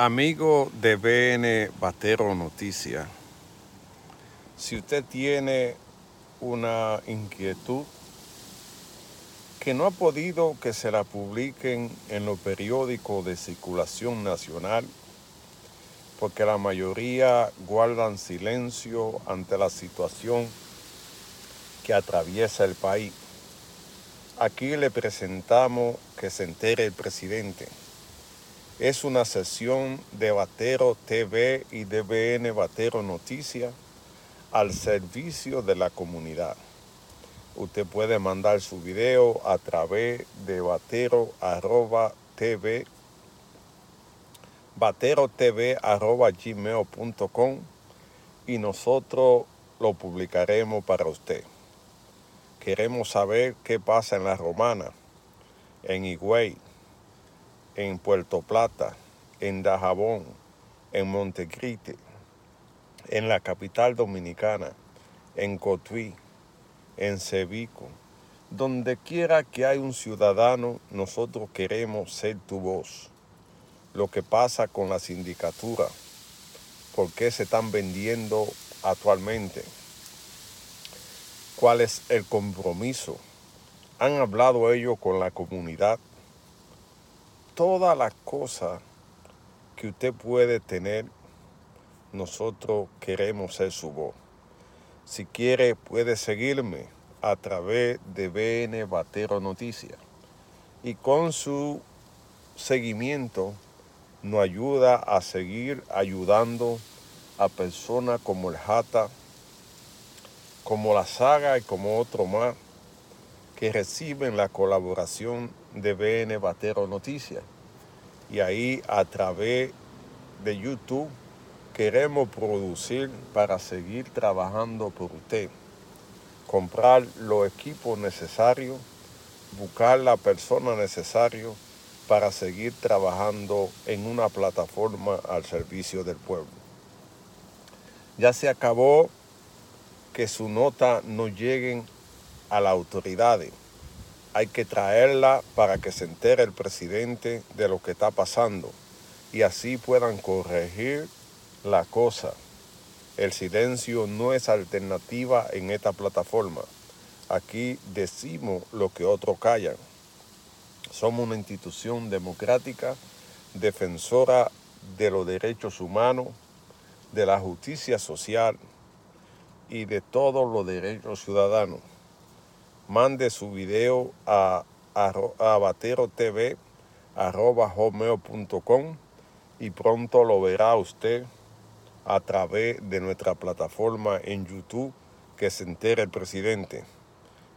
Amigo de BN Batero Noticias, si usted tiene una inquietud que no ha podido que se la publiquen en los periódicos de circulación nacional, porque la mayoría guardan silencio ante la situación que atraviesa el país. Aquí le presentamos que se entere el presidente es una sesión de Batero TV y DBN Batero Noticias al servicio de la comunidad. Usted puede mandar su video a través de batero arroba tv batero tv arroba gmail.com y nosotros lo publicaremos para usted. Queremos saber qué pasa en la Romana, en Higüey, en Puerto Plata, en Dajabón, en Montecrite, en la capital dominicana, en Cotuí, en Cevico. Donde quiera que hay un ciudadano, nosotros queremos ser tu voz. Lo que pasa con la sindicatura, por qué se están vendiendo actualmente, cuál es el compromiso. Han hablado ellos con la comunidad todas las cosas que usted puede tener, nosotros queremos ser su voz. Si quiere, puede seguirme a través de BN Batero Noticias. Y con su seguimiento nos ayuda a seguir ayudando a personas como el Jata, como la Saga y como otro más que reciben la colaboración de BN Batero Noticias. Y ahí a través de YouTube queremos producir para seguir trabajando por usted. Comprar los equipos necesarios, buscar la persona necesaria para seguir trabajando en una plataforma al servicio del pueblo. Ya se acabó que su nota no lleguen a las autoridades. Hay que traerla para que se entere el presidente de lo que está pasando y así puedan corregir la cosa. El silencio no es alternativa en esta plataforma. Aquí decimos lo que otros callan. Somos una institución democrática, defensora de los derechos humanos, de la justicia social y de todos los derechos ciudadanos mande su video a, baterotv.com y pronto lo verá usted a través de nuestra plataforma en YouTube que se entere el presidente.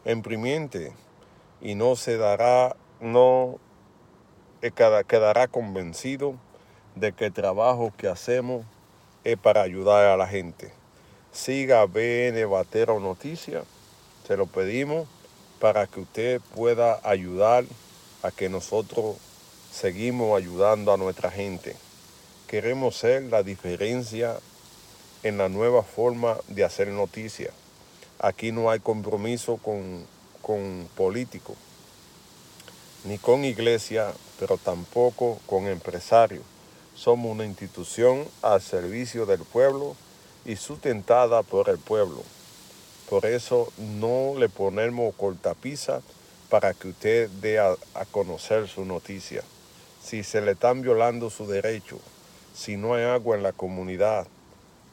Imprimiente y no se dará, no eh, quedará convencido de que el trabajo que hacemos es para ayudar a la gente. Siga BN Batero Noticias, se lo pedimos para que usted pueda ayudar a que nosotros seguimos ayudando a nuestra gente. Queremos ser la diferencia en la nueva forma de hacer noticias. Aquí no hay compromiso con, con políticos, ni con iglesia, pero tampoco con empresarios. Somos una institución al servicio del pueblo y sustentada por el pueblo. Por eso no le ponemos cortapisa para que usted dé a, conocer su noticia. Si se le están violando su derecho, si no hay agua en la comunidad,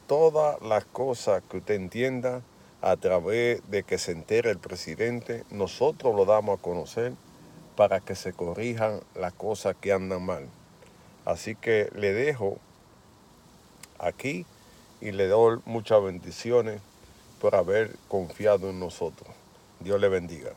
todas las cosas que usted entienda a través de que se entere el presidente, nosotros lo damos a conocer para que se corrijan las cosas que andan mal. Así que le dejo aquí y le doy muchas bendiciones por haber confiado en nosotros. Dios le bendiga.